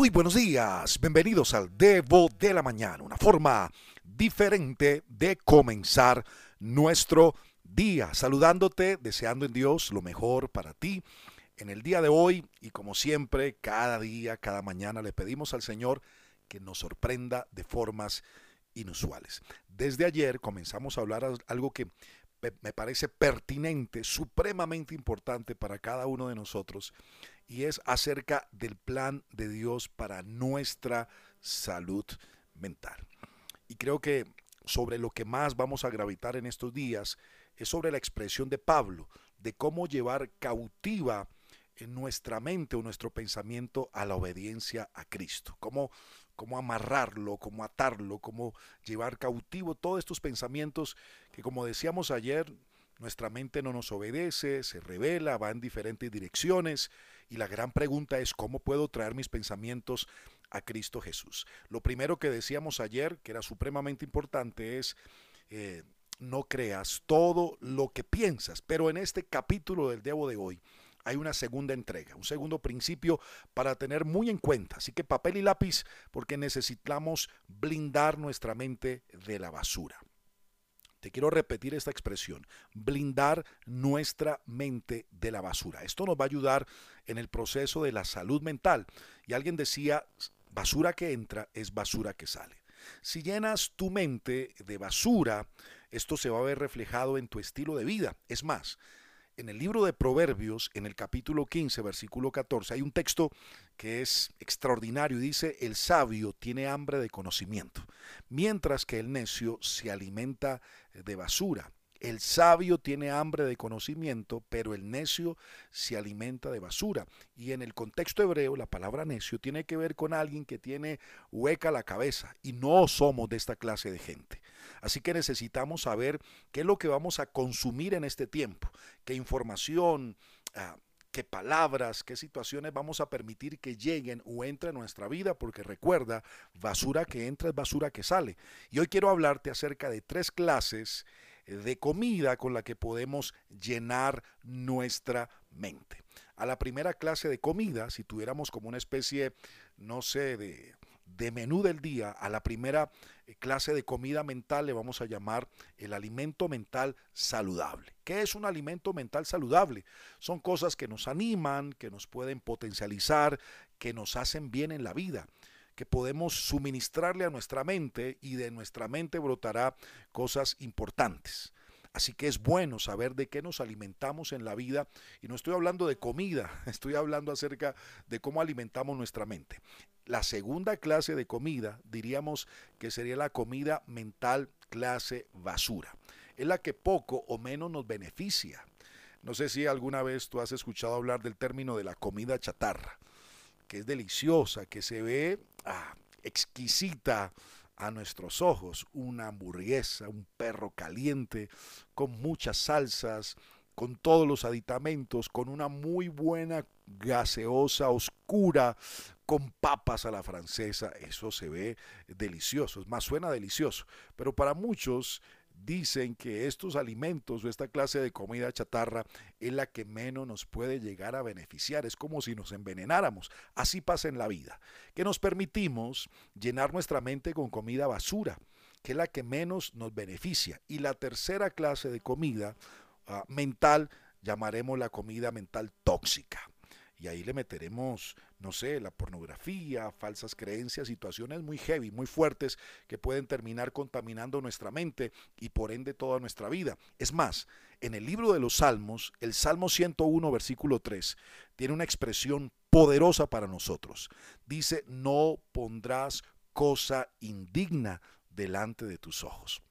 Muy buenos días, bienvenidos al Devo de la Mañana, una forma diferente de comenzar nuestro día, saludándote, deseando en Dios lo mejor para ti. En el día de hoy y como siempre, cada día, cada mañana le pedimos al Señor que nos sorprenda de formas inusuales. Desde ayer comenzamos a hablar algo que me parece pertinente, supremamente importante para cada uno de nosotros, y es acerca del plan de Dios para nuestra salud mental. Y creo que sobre lo que más vamos a gravitar en estos días es sobre la expresión de Pablo, de cómo llevar cautiva en nuestra mente o nuestro pensamiento a la obediencia a Cristo, cómo cómo amarrarlo, cómo atarlo, cómo llevar cautivo todos estos pensamientos que como decíamos ayer, nuestra mente no nos obedece, se revela, va en diferentes direcciones y la gran pregunta es cómo puedo traer mis pensamientos a Cristo Jesús. Lo primero que decíamos ayer, que era supremamente importante, es eh, no creas todo lo que piensas, pero en este capítulo del Debo de hoy, hay una segunda entrega, un segundo principio para tener muy en cuenta. Así que papel y lápiz porque necesitamos blindar nuestra mente de la basura. Te quiero repetir esta expresión, blindar nuestra mente de la basura. Esto nos va a ayudar en el proceso de la salud mental. Y alguien decía, basura que entra es basura que sale. Si llenas tu mente de basura, esto se va a ver reflejado en tu estilo de vida. Es más, en el libro de Proverbios, en el capítulo 15, versículo 14, hay un texto que es extraordinario. Dice, el sabio tiene hambre de conocimiento, mientras que el necio se alimenta de basura. El sabio tiene hambre de conocimiento, pero el necio se alimenta de basura. Y en el contexto hebreo, la palabra necio tiene que ver con alguien que tiene hueca la cabeza y no somos de esta clase de gente. Así que necesitamos saber qué es lo que vamos a consumir en este tiempo, qué información, ah, qué palabras, qué situaciones vamos a permitir que lleguen o entren en nuestra vida, porque recuerda, basura que entra es basura que sale. Y hoy quiero hablarte acerca de tres clases de comida con la que podemos llenar nuestra mente. A la primera clase de comida, si tuviéramos como una especie, no sé, de, de menú del día, a la primera eh, clase de comida mental le vamos a llamar el alimento mental saludable. ¿Qué es un alimento mental saludable? Son cosas que nos animan, que nos pueden potencializar, que nos hacen bien en la vida que podemos suministrarle a nuestra mente y de nuestra mente brotará cosas importantes. Así que es bueno saber de qué nos alimentamos en la vida y no estoy hablando de comida, estoy hablando acerca de cómo alimentamos nuestra mente. La segunda clase de comida diríamos que sería la comida mental clase basura. Es la que poco o menos nos beneficia. No sé si alguna vez tú has escuchado hablar del término de la comida chatarra que es deliciosa, que se ve ah, exquisita a nuestros ojos. Una hamburguesa, un perro caliente, con muchas salsas, con todos los aditamentos, con una muy buena gaseosa oscura, con papas a la francesa. Eso se ve delicioso, es más, suena delicioso. Pero para muchos dicen que estos alimentos o esta clase de comida chatarra es la que menos nos puede llegar a beneficiar. Es como si nos envenenáramos. Así pasa en la vida. Que nos permitimos llenar nuestra mente con comida basura, que es la que menos nos beneficia. Y la tercera clase de comida ah, mental llamaremos la comida mental tóxica y ahí le meteremos, no sé, la pornografía, falsas creencias, situaciones muy heavy, muy fuertes que pueden terminar contaminando nuestra mente y por ende toda nuestra vida. Es más, en el libro de los Salmos, el Salmo 101, versículo 3, tiene una expresión poderosa para nosotros. Dice, no pondrás cosa indigna delante de tus ojos.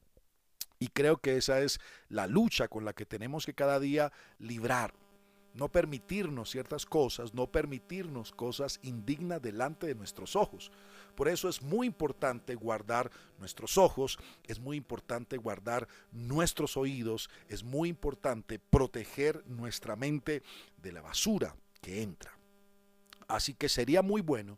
Y creo que esa es la lucha con la que tenemos que cada día librar no permitirnos ciertas cosas, no permitirnos cosas indignas delante de nuestros ojos. Por eso es muy importante guardar nuestros ojos, es muy importante guardar nuestros oídos, es muy importante proteger nuestra mente de la basura que entra. Así que sería muy bueno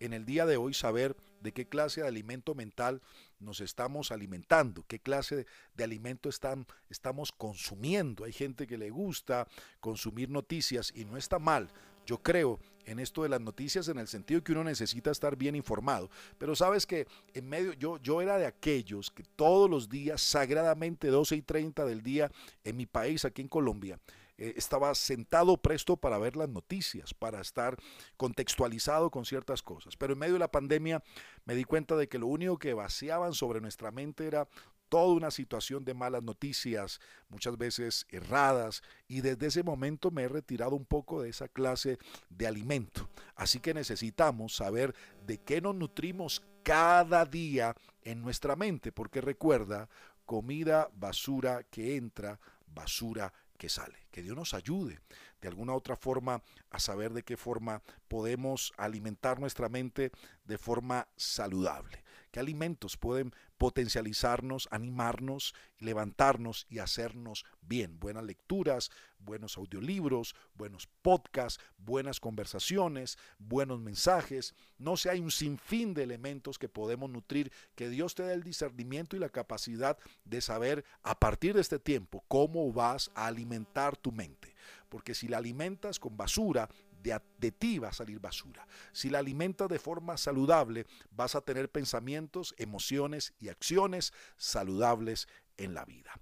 en el día de hoy saber de qué clase de alimento mental nos estamos alimentando, qué clase de alimento están, estamos consumiendo. Hay gente que le gusta consumir noticias y no está mal. Yo creo en esto de las noticias en el sentido que uno necesita estar bien informado. Pero sabes que en medio, yo, yo era de aquellos que todos los días, sagradamente 12 y 30 del día en mi país, aquí en Colombia, eh, estaba sentado presto para ver las noticias, para estar contextualizado con ciertas cosas. Pero en medio de la pandemia me di cuenta de que lo único que vaciaban sobre nuestra mente era toda una situación de malas noticias, muchas veces erradas, y desde ese momento me he retirado un poco de esa clase de alimento. Así que necesitamos saber de qué nos nutrimos cada día en nuestra mente, porque recuerda, comida basura que entra, basura que sale. Que Dios nos ayude de alguna otra forma a saber de qué forma podemos alimentar nuestra mente de forma saludable. ¿Qué alimentos pueden potencializarnos, animarnos, levantarnos y hacernos bien? Buenas lecturas, buenos audiolibros, buenos podcasts, buenas conversaciones, buenos mensajes. No sé, hay un sinfín de elementos que podemos nutrir, que Dios te dé el discernimiento y la capacidad de saber a partir de este tiempo cómo vas a alimentar tu mente. Porque si la alimentas con basura, de, ti va a salir basura. Si la alimentas de forma saludable, vas a tener pensamientos, emociones y acciones saludables en la vida.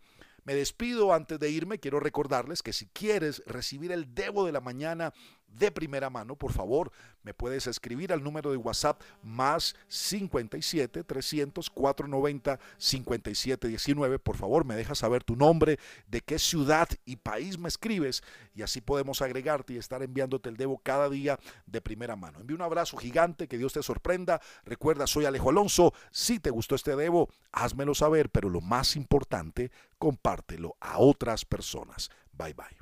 Me despido antes de irme. Quiero recordarles que si quieres recibir el Debo de la mañana de primera mano, por favor, me puedes escribir al número de WhatsApp más 57 300 490 57 19. Por favor, me dejas saber tu nombre, de qué ciudad y país me escribes y así podemos agregarte y estar enviándote el Debo cada día de primera mano. Envío un abrazo gigante, que Dios te sorprenda. Recuerda, soy Alejo Alonso. Si te gustó este Debo, házmelo saber, pero lo más importante, compártelo a otras personas. Bye bye.